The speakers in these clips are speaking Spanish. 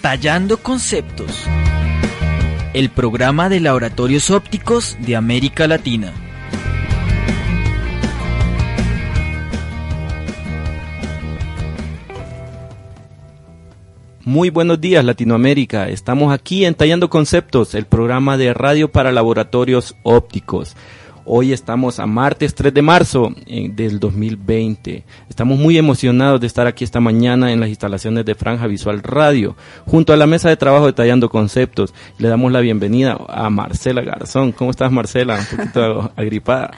Tallando Conceptos. El programa de laboratorios ópticos de América Latina. Muy buenos días Latinoamérica, estamos aquí en Tallando Conceptos, el programa de radio para laboratorios ópticos. Hoy estamos a martes 3 de marzo eh, del 2020. Estamos muy emocionados de estar aquí esta mañana en las instalaciones de Franja Visual Radio, junto a la mesa de trabajo detallando conceptos. Le damos la bienvenida a Marcela Garzón. ¿Cómo estás, Marcela? Un poquito agripada.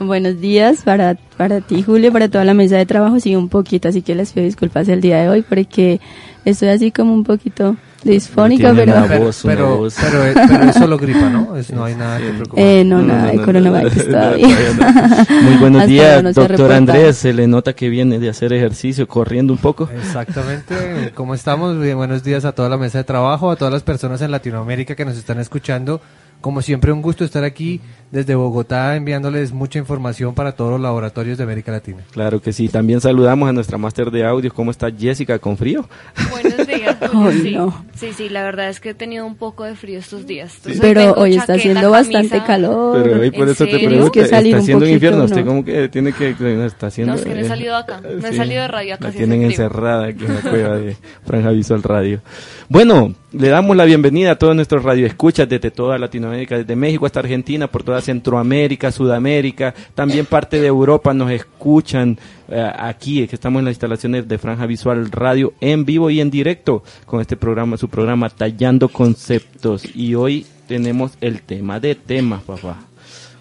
Buenos días para, para ti, Julio, para toda la mesa de trabajo. Sí, un poquito, así que les pido disculpas el día de hoy porque estoy así como un poquito disfónica, pero... pero, pero, pero, es solo gripa, ¿no? Es, no hay nada que preocuparse. Eh, no, nada de coronavirus todavía. Muy buenos días, doctor Andrés. Se le nota que viene de hacer ejercicio, corriendo un poco. Exactamente. ¿Cómo estamos? Bien, buenos días a toda la mesa de trabajo, a todas las personas en Latinoamérica que nos están escuchando. Como siempre, un gusto estar aquí desde Bogotá enviándoles mucha información para todos los laboratorios de América Latina. Claro que sí. También saludamos a nuestra máster de audio. ¿Cómo está Jessica? ¿Con frío? Buenos días. sí. sí, sí, la verdad es que he tenido un poco de frío estos días. Pero hoy está haciendo bastante calor. Pero hoy por eso te pregunto, está haciendo un infierno. ¿Usted cómo que tiene que está haciendo? No, es que no he salido acá. No he salido de radio acá. La tienen encerrada aquí en la cueva de Franja Visual Radio. Bueno, le damos la bienvenida a todos nuestros radioescuchas desde toda Latinoamérica, desde México hasta Argentina, por toda Centroamérica, Sudamérica, también parte de Europa nos escuchan eh, aquí, que estamos en las instalaciones de Franja Visual Radio en vivo y en directo con este programa, su programa Tallando Conceptos. Y hoy tenemos el tema de temas, papá.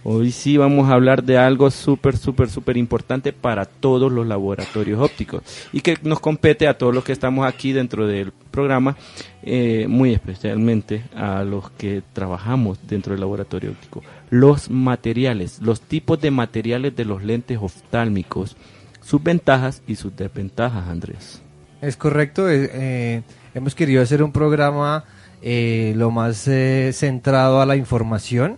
Hoy sí vamos a hablar de algo súper, súper, súper importante para todos los laboratorios ópticos y que nos compete a todos los que estamos aquí dentro del programa, eh, muy especialmente a los que trabajamos dentro del laboratorio óptico. Los materiales, los tipos de materiales de los lentes oftálmicos, sus ventajas y sus desventajas, Andrés. Es correcto, eh, eh, hemos querido hacer un programa lo más centrado a la información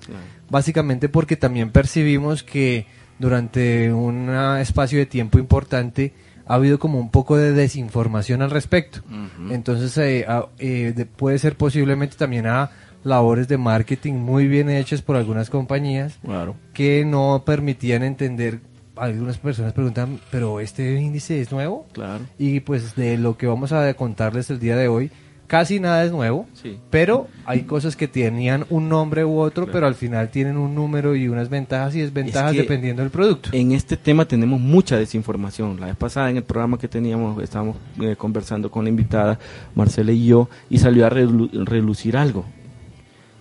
básicamente porque también percibimos que durante un espacio de tiempo importante ha habido como un poco de desinformación al respecto. Entonces eh, eh, puede ser posiblemente también a labores de marketing muy bien hechas por algunas compañías que no permitían entender algunas personas preguntan, pero este índice es nuevo. Claro. Y pues de lo que vamos a contarles el día de hoy casi nada es nuevo, pero hay cosas que tenían un nombre u otro, pero al final tienen un número y unas ventajas y desventajas dependiendo del producto. En este tema tenemos mucha desinformación. La vez pasada en el programa que teníamos, estábamos eh, conversando con la invitada, Marcela y yo, y salió a relucir algo.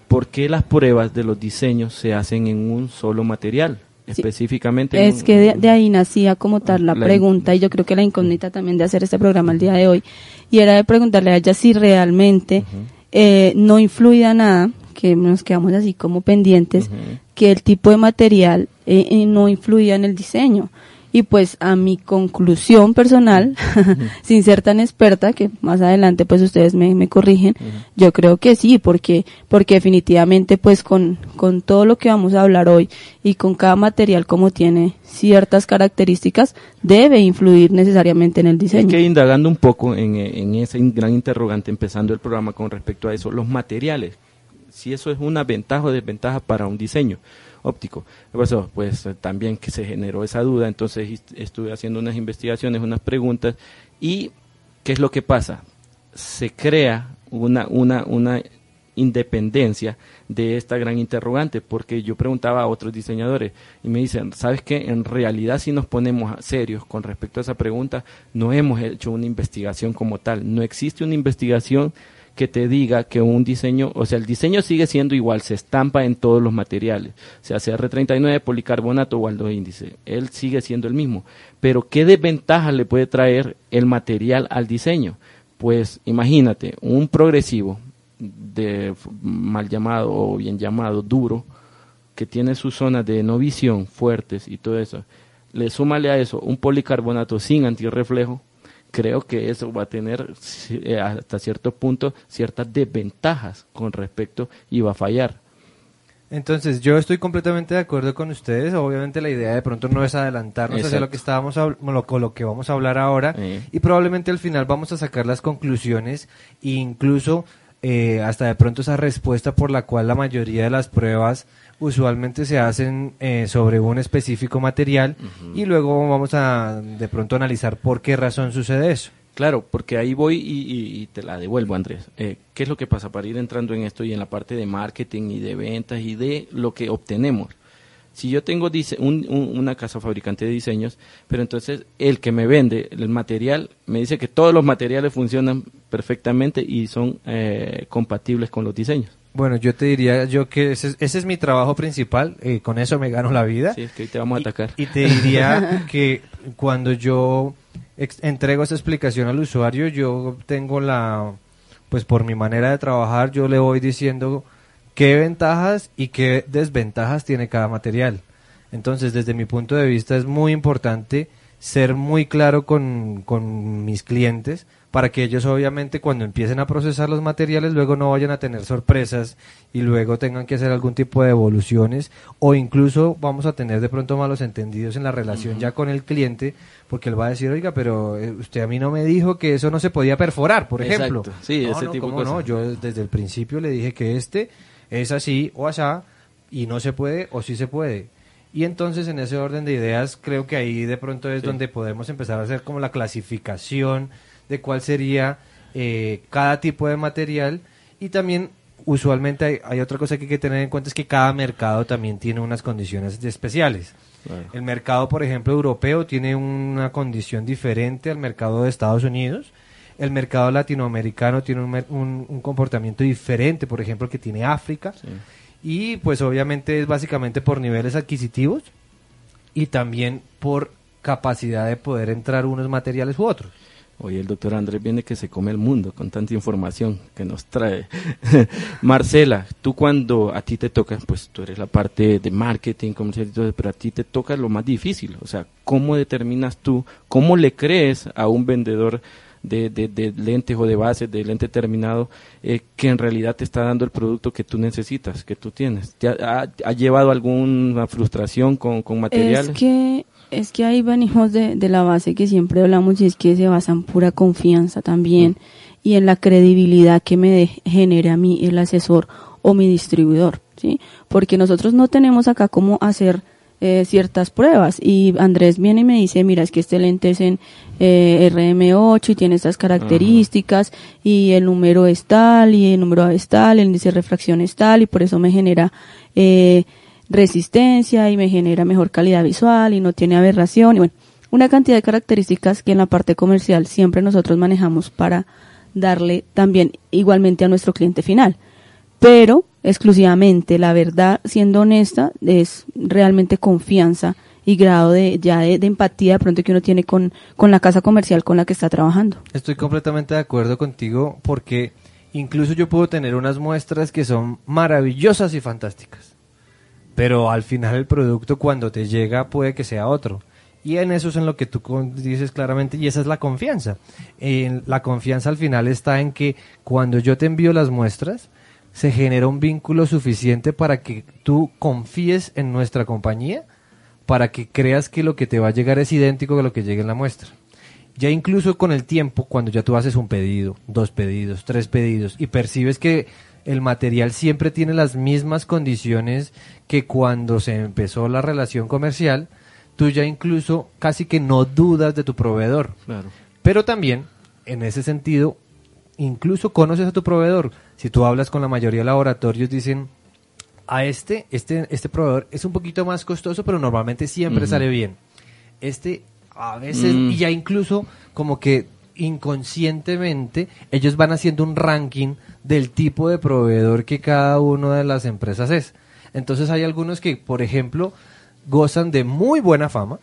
¿Por qué las pruebas de los diseños se hacen en un solo material? Específicamente. Es que de, ahí nacía como tal la, pregunta y yo creo que la incógnita también de hacer este programa el día de hoy y era de preguntarle a ella si realmente eh, no influía nada, que nos quedamos así como pendientes, que el tipo de material eh, eh, no influía en el diseño. Y pues a mi conclusión personal, sin ser tan experta, que más adelante pues ustedes me, me corrigen, yo creo que sí, porque, porque definitivamente pues con, con todo lo que vamos a hablar hoy y con cada material como tiene ciertas características, debe influir necesariamente en el diseño. Es que indagando un poco en, en ese gran interrogante, empezando el programa con respecto a eso, los materiales, si eso es una ventaja o desventaja para un diseño óptico. Pues, pues también que se generó esa duda, entonces estuve haciendo unas investigaciones, unas preguntas, y ¿qué es lo que pasa? Se crea una, una, una independencia de esta gran interrogante, porque yo preguntaba a otros diseñadores y me dicen, ¿sabes qué? En realidad si nos ponemos serios con respecto a esa pregunta, no hemos hecho una investigación como tal, no existe una investigación que te diga que un diseño, o sea, el diseño sigue siendo igual, se estampa en todos los materiales, sea CR39, policarbonato o aldo índice, él sigue siendo el mismo. Pero ¿qué desventaja le puede traer el material al diseño? Pues imagínate, un progresivo de mal llamado o bien llamado duro, que tiene sus zonas de no visión fuertes y todo eso, le súmale a eso un policarbonato sin antirreflejo, creo que eso va a tener eh, hasta cierto punto ciertas desventajas con respecto y va a fallar. Entonces, yo estoy completamente de acuerdo con ustedes. Obviamente la idea de pronto no es adelantarnos hacia lo que estábamos lo, lo que vamos a hablar ahora y probablemente al final vamos a sacar las conclusiones e incluso eh, hasta de pronto esa respuesta por la cual la mayoría de las pruebas usualmente se hacen eh, sobre un específico material y luego vamos a de pronto analizar por qué razón sucede eso. Claro, porque ahí voy y, te la devuelvo, Andrés. Eh, ¿Qué es lo que pasa para ir entrando en esto y en la parte de marketing y de ventas y de lo que obtenemos? Si yo tengo una casa fabricante de diseños, pero entonces el que me vende el material me dice que todos los materiales funcionan perfectamente y son eh, compatibles con los diseños. Bueno, yo te diría yo que ese, es mi trabajo principal, y con eso me gano la vida. Sí, es que te vamos a atacar. Y, te diría que cuando yo entrego esa explicación al usuario, yo tengo la, pues por mi manera de trabajar, yo le voy diciendo qué ventajas y qué desventajas tiene cada material. Entonces, desde mi punto de vista es muy importante ser muy claro con, con mis clientes para que ellos obviamente cuando empiecen a procesar los materiales luego no vayan a tener sorpresas y luego tengan que hacer algún tipo de evoluciones o incluso vamos a tener de pronto malos entendidos en la relación ya con el cliente porque él va a decir, oiga, pero eh, usted a mí no me dijo que eso no se podía perforar, por ejemplo. Sí, ese tipo de cosas. no? Yo desde el principio le dije que este es así o asá y no se puede o sí se puede. Y entonces en ese orden de ideas creo que ahí de pronto es donde podemos empezar a hacer como la clasificación de cuál sería eh, cada tipo de material y también usualmente hay, otra cosa que hay que tener en cuenta es que cada mercado también tiene unas condiciones especiales. El mercado, por ejemplo, europeo tiene una condición diferente al mercado de Estados Unidos. El mercado latinoamericano tiene un, comportamiento diferente, por ejemplo, que tiene África. Y pues obviamente es básicamente por niveles adquisitivos y también por capacidad de poder entrar unos materiales u otros. Hoy el doctor Andrés viene que se come el mundo con tanta información que nos trae. Marcela, tú cuando a ti te toca, pues tú eres la parte de marketing, comercial y todo, pero a ti te toca lo más difícil. O sea, ¿cómo determinas tú, cómo le crees a un vendedor de, de, lentes o de bases, de lente terminado, eh, que en realidad te está dando el producto que tú necesitas, que tú tienes? ¿Te ha, llevado alguna frustración con, con materiales? Es que es que ahí venimos de, de, la base que siempre hablamos y es que se basa en pura confianza también y en la credibilidad que me genere a mí el asesor o mi distribuidor, ¿sí? Porque nosotros no tenemos acá cómo hacer eh, ciertas pruebas. Y Andrés viene y me dice, mira, es que este lente es en eh, RM8 y tiene estas características y el número es tal y el número es tal, el índice de refracción es tal y por eso me genera eh, resistencia y me genera mejor calidad visual y no tiene aberración y bueno, una cantidad de características que en la parte comercial siempre nosotros manejamos para darle también igualmente a nuestro cliente final. Pero exclusivamente, la verdad, siendo honesta, es realmente confianza y grado de ya de, empatía de pronto que uno tiene con, con la casa comercial con la que está trabajando. Estoy completamente de acuerdo contigo porque incluso yo puedo tener unas muestras que son maravillosas y fantásticas pero al final el producto cuando te llega puede que sea otro. Y en eso es en lo que tú dices claramente, y esa es la confianza. la confianza al final está en que cuando yo te envío las muestras, se genera un vínculo suficiente para que tú confíes en nuestra compañía, para que creas que lo que te va a llegar es idéntico a lo que llega en la muestra. Ya incluso con el tiempo, cuando ya tú haces un pedido, dos pedidos, tres pedidos, y percibes que el material siempre tiene las mismas condiciones que cuando se empezó la relación comercial, tú ya incluso casi que no dudas de tu proveedor. Pero también, en ese sentido, incluso conoces a tu proveedor. Si tú hablas con la mayoría de laboratorios, dicen, a este, este, este proveedor es un poquito más costoso, pero normalmente siempre sale bien. Este, a veces, mm. y ya incluso como que inconscientemente ellos van haciendo un ranking del tipo de proveedor que cada una de las empresas es. Entonces hay algunos que, por ejemplo, gozan de muy buena fama,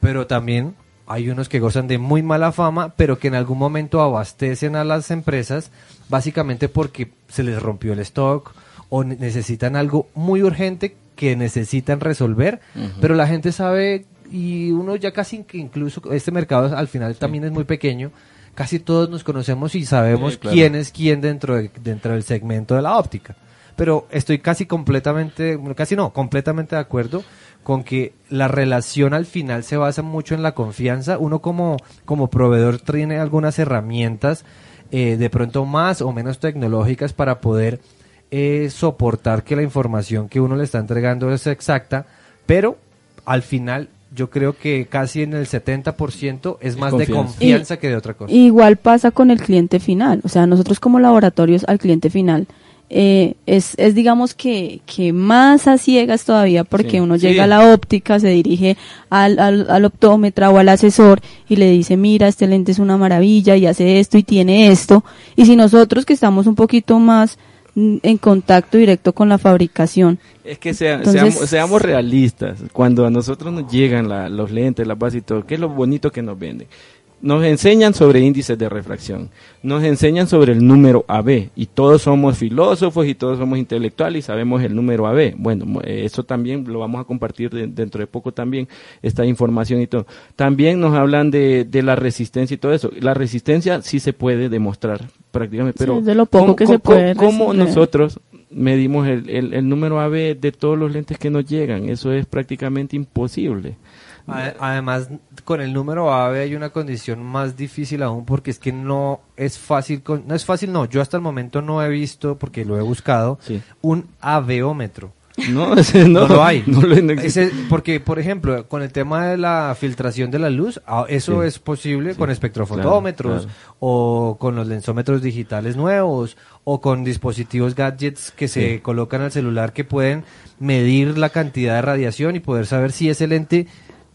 pero también hay unos que gozan de muy mala fama, pero que en algún momento abastecen a las empresas básicamente porque se les rompió el stock o necesitan algo muy urgente que necesitan resolver, pero la gente sabe y uno ya casi que incluso este mercado al final también es muy pequeño, casi todos nos conocemos y sabemos quién es quién dentro, dentro del segmento de la óptica. Pero estoy casi completamente, casi no, completamente de acuerdo con que la relación al final se basa mucho en la confianza. Uno como, como proveedor tiene algunas herramientas eh, de pronto más o menos tecnológicas para poder eh, soportar que la información que uno le está entregando es exacta, pero al final yo creo que casi en el 70% es, más de confianza que de otra cosa. Igual pasa con el cliente final, o sea, nosotros como laboratorios al cliente final eh, es, es digamos que, que más a ciegas todavía porque uno llega a la óptica, se dirige al, al, al, optómetra o al asesor y le dice, mira, este lente es una maravilla y hace esto y tiene esto. Y si nosotros que estamos un poquito más en contacto directo con la fabricación. Es que seamos, seamos, realistas. Cuando a nosotros nos llegan los lentes, las bases y todo, ¿qué es lo bonito que nos venden? Nos enseñan sobre índices de refracción, nos enseñan sobre el número AB y todos somos filósofos y todos somos intelectuales y sabemos el número AB. Bueno, eso también lo vamos a compartir dentro de poco también, esta información y todo. También nos hablan de, de, la resistencia y todo eso. La resistencia sí se puede demostrar prácticamente, pero de lo poco que se puede ¿cómo nosotros medimos el, el, el número AB de todos los lentes que nos llegan? Eso es prácticamente imposible. Además, con el número AVE hay una condición más difícil aún porque es que no es fácil, no es fácil, no, yo hasta el momento no he visto, porque lo he buscado, un aveómetro. No, no, lo hay. porque, por ejemplo, con el tema de la filtración de la luz, ah, eso es posible con espectrofotómetros o con los lensómetros digitales nuevos o con dispositivos gadgets que se colocan al celular que pueden medir la cantidad de radiación y poder saber si ese lente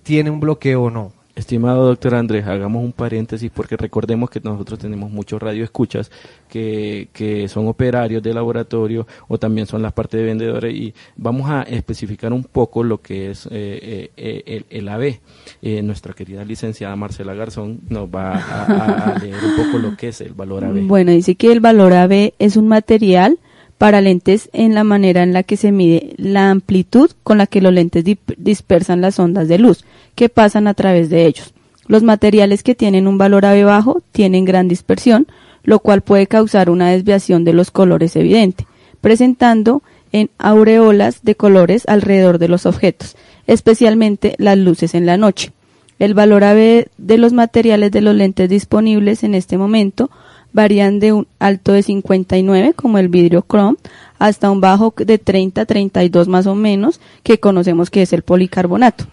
tiene un bloqueo o no. Estimado doctor Andrés, hagamos un paréntesis porque recordemos que nosotros tenemos muchos radioescuchas que, que son operarios de laboratorio o también son las partes de vendedores y vamos a especificar un poco lo que es eh, eh, el, el, AB. Eh, nuestra querida licenciada Marcela Garzón nos va a, a, leer un poco lo que es el valor AB. Bueno, dice que el valor AB es un material para lentes en la manera en la que se mide la amplitud con la que los lentes dispersan las ondas de luz que pasan a través de ellos. Los materiales que tienen un valor AB bajo tienen gran dispersión, lo cual puede causar una desviación de los colores evidente, presentando en aureolas de colores alrededor de los objetos, especialmente las luces en la noche. El valor AB de los materiales de los lentes disponibles en este momento varían de un alto de 59 como el vidrio chrome hasta un bajo de 30 32 más o menos que conocemos que es el policarbonato.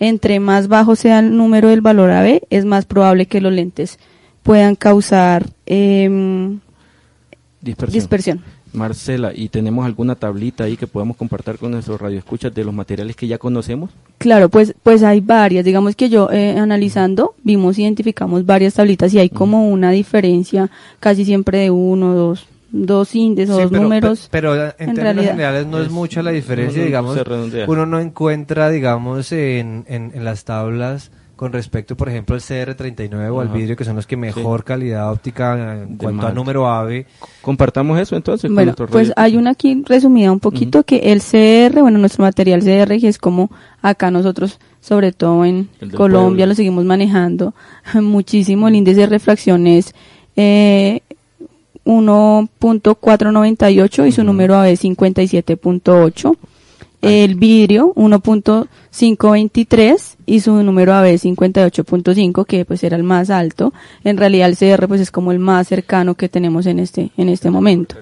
Entre más bajo sea el número del valor AB, es más probable que los lentes puedan causar eh, dispersión. Marcela, ¿y tenemos alguna tablita ahí que podamos compartir con nuestros radioescuchas de los materiales que ya conocemos? Claro, pues, pues hay varias. Digamos que yo eh, analizando vimos, identificamos varias tablitas y hay como una diferencia casi siempre de uno, dos, dos índices o dos números. Pero, en, términos generales no es, mucha la diferencia, digamos. Uno no encuentra, digamos, en, en, en las tablas con respecto, por ejemplo, al CR39 o al vidrio, que son los que mejor calidad óptica en cuanto a número AVE. Compartamos eso entonces. Bueno, pues hay una aquí resumida un poquito que el CR, bueno, nuestro material CR, que es como acá nosotros, sobre todo en Colombia, lo seguimos manejando muchísimo. El índice de refracción es eh, 1.498 y su número AVE es 57.8 el vidrio 1.523 y su número AB 58.5 que pues era el más alto. En realidad el CR pues es como el más cercano que tenemos en este en este momento.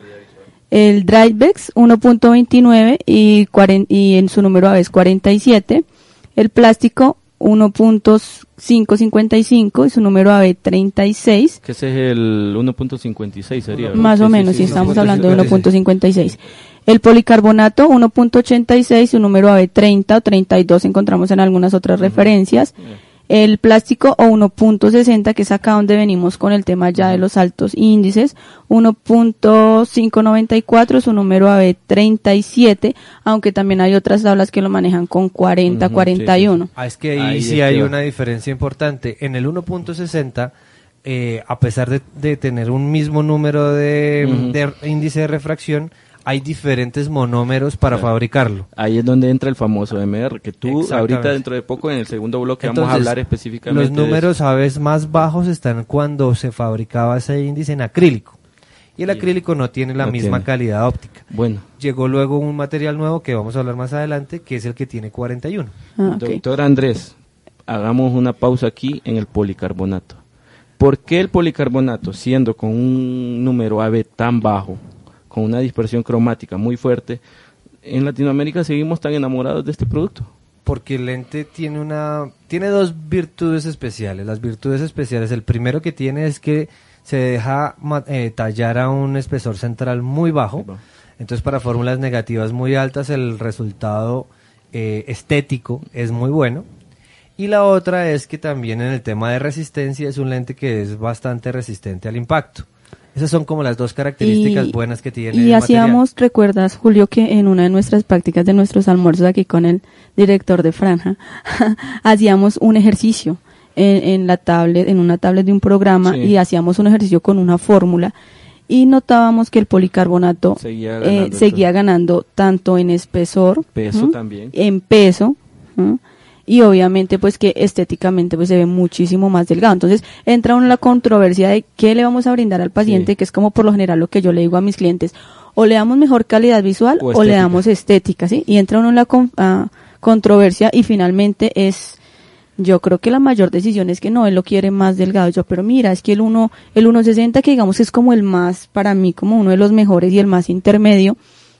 El Drivex 1.29 y, y en su número AB es 47. El plástico 1.555 y su número AB 36. Que ese es el 1.56 sería. Más o menos, si estamos hablando de 1.56. El policarbonato 1.86, su número AB 30 o 32 encontramos en algunas otras referencias. El plástico o 1.60, que es acá donde venimos con el tema ya de los altos índices, 1.594 su número AB37, aunque también hay otras tablas que lo manejan con 40, 41. Ah, es que ahí, sí hay una diferencia importante. En el 1.60 eh, a pesar de, tener un mismo número de, índice de refracción, hay diferentes monómeros para fabricarlo. Ahí es donde entra el famoso MR, que tú ahorita dentro de poco en el segundo bloque vamos a hablar específicamente. Los números a veces más bajos están cuando se fabricaba ese índice en acrílico. Y el acrílico no tiene la misma calidad óptica. Bueno. Llegó luego un material nuevo que vamos a hablar más adelante, que es el que tiene 41. Ah, Doctor Andrés, hagamos una pausa aquí en el policarbonato. ¿Por qué el policarbonato, siendo con un número AB tan bajo, con una dispersión cromática muy fuerte, en Latinoamérica seguimos tan enamorados de este producto? Porque el lente tiene una tiene dos virtudes especiales. Las virtudes especiales, el primero que tiene es que se deja eh, tallar a un espesor central muy bajo. Entonces, para fórmulas negativas muy altas, el resultado eh, estético es muy bueno. Y la otra es que también en el tema de resistencia es un lente que es bastante resistente al impacto. Esas son como las dos características buenas que tiene. Y hacíamos, recuerdas, Julio, que en una de nuestras prácticas de nuestros almuerzos aquí con el director de Franja, hacíamos un ejercicio en, la tablet, en una tablet de un programa y hacíamos un ejercicio con una fórmula y notábamos que el policarbonato seguía eh, ganando, tanto en espesor, peso también, en peso, y obviamente pues que estéticamente pues se ve muchísimo más delgado. Entonces entra uno en la controversia de qué le vamos a brindar al paciente, que es como por lo general lo que yo le digo a mis clientes, o le damos mejor calidad visual o, le damos estética, ¿sí? Y entra uno en la ah, controversia y finalmente es yo creo que la mayor decisión es que no, él lo quiere más delgado. Yo, pero mira, es que el 1, el 1.60 que digamos es como el más, para mí, como uno de los mejores y el más intermedio,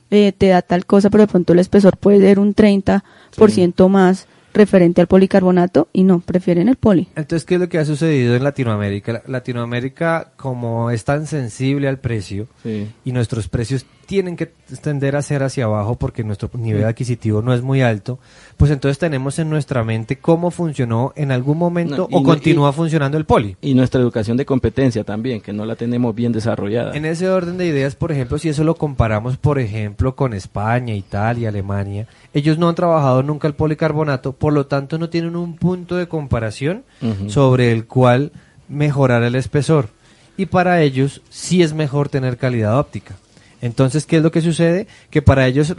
eh, te da tal cosa, pero de pronto el espesor puede ser un 30% más referente al policarbonato y no, prefieren el poli. Entonces, ¿qué es lo que ha sucedido en Latinoamérica? Latinoamérica, como es tan sensible al precio y nuestros precios tienen que tender a ser hacia abajo porque nuestro nivel adquisitivo no es muy alto, pues entonces tenemos en nuestra mente cómo funcionó en algún momento o continúa funcionando el poli. Y nuestra educación de competencia también, que no la tenemos bien desarrollada. En ese orden de ideas, por ejemplo, si eso lo comparamos, por ejemplo, con España, Italia, Alemania, ellos no han trabajado nunca el policarbonato, por lo tanto no tienen un punto de comparación sobre el cual mejorar el espesor. Y para ellos sí es mejor tener calidad óptica. Entonces, ¿qué es lo que sucede? Que para ellos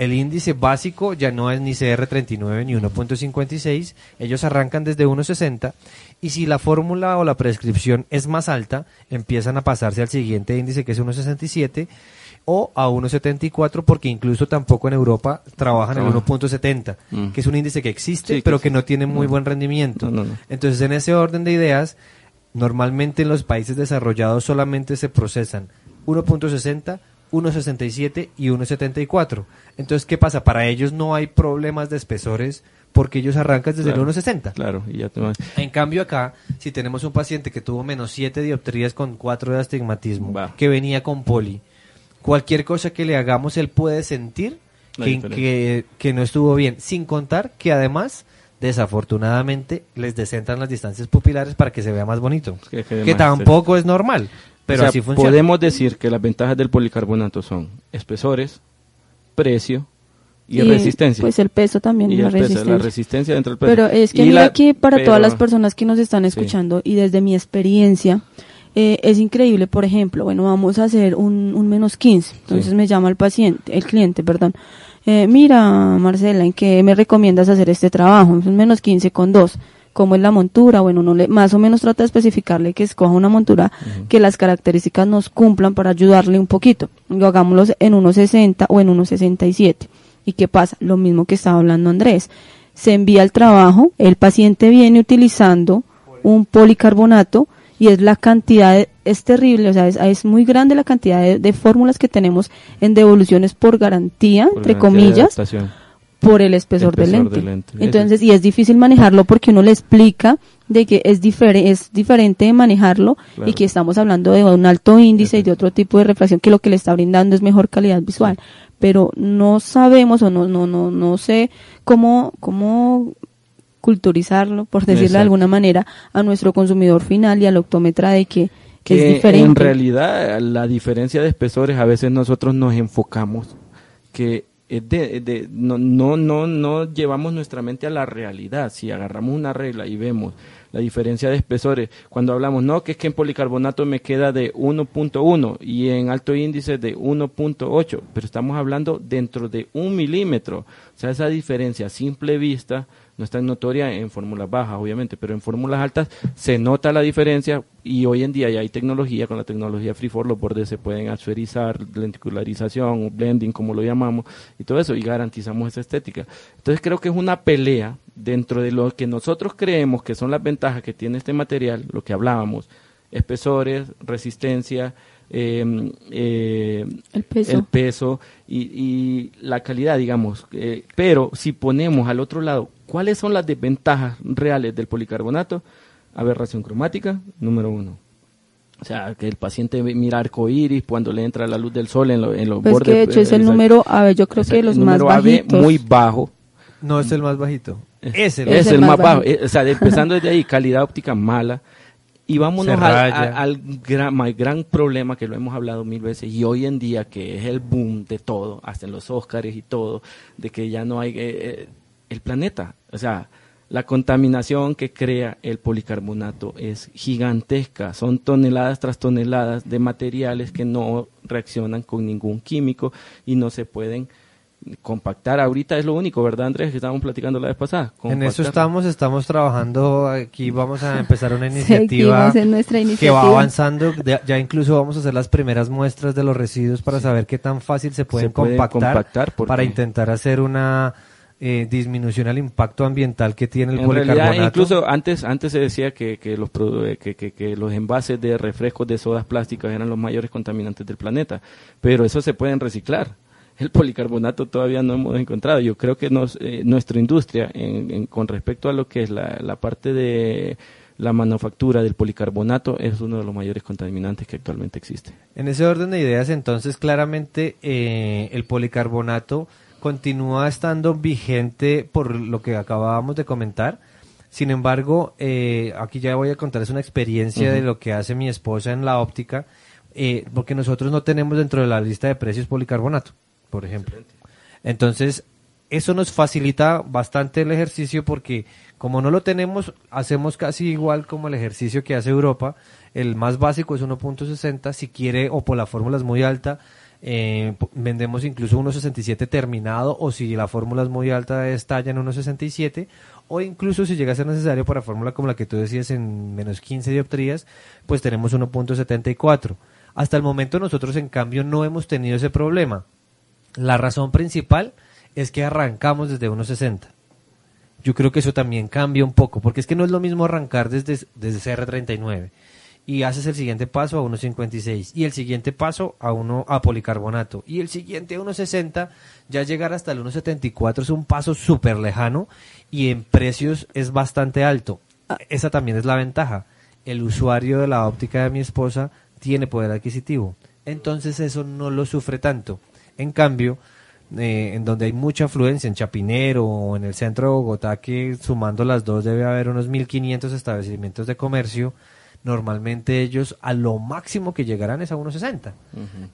el índice básico ya no es ni CR39 ni 1.56, ellos arrancan desde 1.60 y si la fórmula o la prescripción es más alta, empiezan a pasarse al siguiente índice que es 1.67 o a 1.74 porque incluso tampoco en Europa trabajan en 1.70, mm. que es un índice que existe pero que no tiene muy buen rendimiento. Entonces en ese orden de ideas, normalmente en los países desarrollados solamente se procesan 1.60, 1.67 y 1.74. Entonces, ¿qué pasa? Para ellos no hay problemas de espesores porque ellos arrancan desde el 1.60. Claro, y ya En cambio acá, si tenemos un paciente que tuvo menos 7 dioptrías con 4 de astigmatismo, que venía con poli, cualquier cosa que le hagamos, él puede sentir que, que, no estuvo bien, sin contar que además desafortunadamente les descentran las distancias pupilares para que se vea más bonito, que tampoco es normal. Pero así funciona. Podemos decir que las ventajas del policarbonato son espesores, precio y, resistencia. Pues el peso también, y la, resistencia. la resistencia dentro del peso. Pero es que mira aquí para todas las personas que nos están escuchando y desde mi experiencia, eh, es increíble, por ejemplo, bueno, vamos a hacer un, un menos 15, entonces me llama el paciente, el cliente, perdón, eh, mira Marcela, ¿en qué me recomiendas hacer este trabajo? Un menos 15 con 2 cómo es la montura, bueno, uno le, más o menos trata de especificarle que escoja una montura que las características nos cumplan para ayudarle un poquito. Lo hagámoslo en 1.60 o en 1.67. ¿Y qué pasa? Lo mismo que estaba hablando Andrés. Se envía el trabajo, el paciente viene utilizando un policarbonato y es la cantidad, es terrible, o sea, es, muy grande la cantidad de, fórmulas que tenemos en devoluciones por garantía, entre comillas, por el espesor, del, lente. Entonces, y es difícil manejarlo porque uno le explica de que es, diferente es diferente manejarlo y que estamos hablando de un alto índice y de otro tipo de refracción que lo que le está brindando es mejor calidad visual. Pero no sabemos o no, no, no, no sé cómo, cómo culturizarlo, por decirlo de alguna manera, a nuestro consumidor final y al optómetra de que, es diferente. En realidad, la diferencia de espesores, a veces nosotros nos enfocamos que de, no, no, no, no llevamos nuestra mente a la realidad. Si agarramos una regla y vemos la diferencia de espesores. Cuando hablamos, no, que es que en policarbonato me queda de 1.1 y en alto índice de 1.8, pero estamos hablando dentro de un milímetro. O sea, esa diferencia a simple vista no es tan notoria en fórmulas bajas, obviamente, pero en fórmulas altas se nota la diferencia y hoy en día ya hay tecnología, con la tecnología Freeform los bordes se pueden asferizar, lenticularización, blending, como lo llamamos, y todo eso, y garantizamos esa estética. Entonces creo que es una pelea dentro de lo que nosotros creemos que son las ventajas que tiene este material, lo que hablábamos, espesores, resistencia, em, eh, el peso, y, y, la calidad, digamos. Eh, pero si ponemos al otro lado ¿Cuáles son las desventajas reales del policarbonato? Aberración cromática, número uno. O sea, que el paciente mira arcoíris cuando le entra la luz del sol en, en los pues bordes. Que de hecho es el número, a ver, yo creo que los más bajitos. muy bajo. No es el más bajito. Es el, es el, más, bajo. Eh, o sea, empezando desde ahí, calidad óptica mala. Y vámonos al, al gran, gran, problema que lo hemos hablado mil veces y hoy en día que es el boom de todo, hasta en los Óscares y todo, de que ya no hay... Eh, eh, el planeta. O sea, la contaminación que crea el policarbonato es gigantesca. Son toneladas tras toneladas de materiales que no reaccionan con ningún químico y no se pueden compactar ahorita es lo único, ¿verdad Andrés? Que estábamos platicando la vez pasada. En eso estamos, estamos trabajando, aquí vamos a empezar una iniciativa, que va avanzando, ya incluso vamos a hacer las primeras muestras de los residuos para saber qué tan fácil se pueden compactar, para intentar hacer una eh, disminución al impacto ambiental que tiene el en policarbonato. incluso antes antes se decía que, que los eh, que, que, los envases de refrescos de sodas plásticas eran los mayores contaminantes del planeta, pero eso se pueden reciclar. El policarbonato todavía no hemos encontrado. Yo creo que nos, eh, nuestra industria, en, con respecto a lo que es la, la parte de la manufactura del policarbonato es uno de los mayores contaminantes que actualmente existe. En ese orden de ideas, entonces, claramente el policarbonato continúa estando vigente por lo que acabábamos de comentar. Sin embargo, eh, aquí ya voy a contarles una experiencia de lo que hace mi esposa en la óptica, eh, porque nosotros no tenemos dentro de la lista de precios policarbonato, por ejemplo. Entonces, eso nos facilita bastante el ejercicio porque como no lo tenemos, hacemos casi igual como el ejercicio que hace Europa. El más básico es 1.60, si quiere o por la fórmula es muy alta, eh, vendemos incluso 1.67 terminado o si la fórmula es muy alta estalla en 1.67 o incluso si llega a ser necesario para fórmula como la que tú decías en menos 15 dioptrías, pues tenemos 1.74. Hasta el momento nosotros en cambio no hemos tenido ese problema. La razón principal es que arrancamos desde 1.60. Yo creo que eso también cambia un poco, porque es que no es lo mismo arrancar desde, desde CR39 y haces el siguiente paso a 1.56 y el siguiente paso a uno a policarbonato y el siguiente a 1.60 ya llegar hasta el 1.74 es un paso súper lejano y en precios es bastante alto. Ah. Esa también es la ventaja. El usuario de la óptica de mi esposa tiene poder adquisitivo. Entonces eso no lo sufre tanto. En cambio, eh, en donde hay mucha afluencia, en Chapinero o en el centro de Bogotá, que sumando las dos debe haber unos 1.500 establecimientos de comercio, normalmente ellos a lo máximo que llegarán es a 1.60.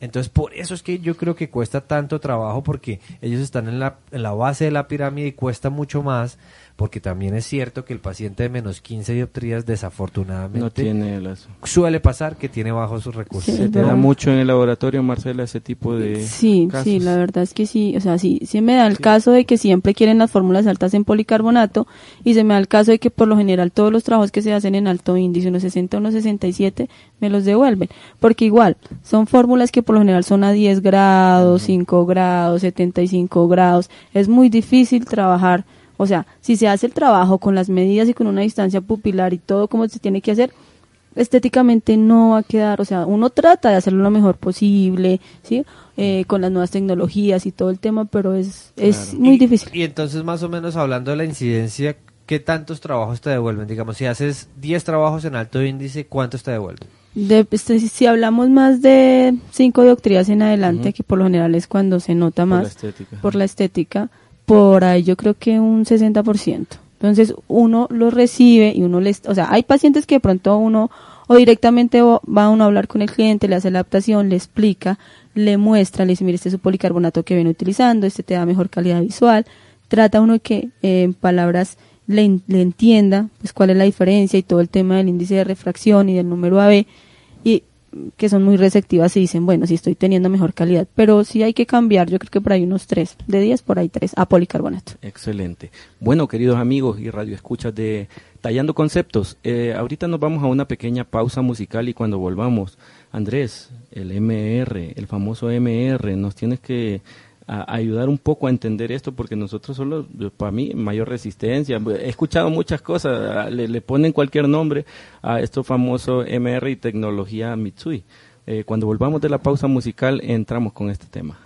Entonces, por eso es que yo creo que cuesta tanto trabajo porque ellos están en la, en la base de la pirámide y cuesta mucho más porque también es cierto que el paciente de menos 15 dioptrías desafortunadamente no tiene suele pasar que tiene bajos sus recursos. se te da mucho en el laboratorio, Marcela, ese tipo de Sí, sí, la verdad es que sí, o sea, sí, sí me da el caso de que siempre quieren las fórmulas altas en policarbonato y se me da el caso de que por lo general todos los trabajos que se hacen en alto índice, unos 60, unos 67, me los devuelven, porque igual son fórmulas que por lo general son a 10 grados, 5 grados, 75 grados, es muy difícil trabajar. O sea, si se hace el trabajo con las medidas y con una distancia pupilar y todo como se tiene que hacer, estéticamente no va a quedar, o sea, uno trata de hacerlo lo mejor posible, ¿sí? Eh, con las nuevas tecnologías y todo el tema, pero es, es muy difícil. Y entonces, más o menos, hablando de la incidencia, ¿qué tantos trabajos te devuelven? Digamos, si haces 10 trabajos en alto índice, ¿cuántos te devuelven? De, este, si hablamos más de 5 dioptrías en adelante, que por lo general es cuando se nota más por la estética por ahí yo creo que un 60%. Entonces uno lo recibe y uno les, o sea, hay pacientes que de pronto uno o directamente va uno a hablar con el cliente, le hace la adaptación, le explica, le muestra, le dice, mire, este es su policarbonato que viene utilizando, este te da mejor calidad visual, trata uno que eh, en palabras le, le, entienda pues cuál es la diferencia y todo el tema del índice de refracción y del número AB y que son muy receptivas y dicen, bueno, sí estoy teniendo mejor calidad, pero sí hay que cambiar, yo creo que por ahí unos tres, de 10 por ahí tres, a policarbonato. Excelente. Bueno, queridos amigos y radioescuchas de Tallando Conceptos, eh, ahorita nos vamos a una pequeña pausa musical y cuando volvamos, Andrés, el MR, el famoso MR, nos tienes que ayudar un poco a entender esto porque nosotros solo, para mí, mayor resistencia. He escuchado muchas cosas, le, le ponen cualquier nombre a esto famoso MR y tecnología Mitsui. Eh, cuando volvamos de la pausa musical entramos con este tema.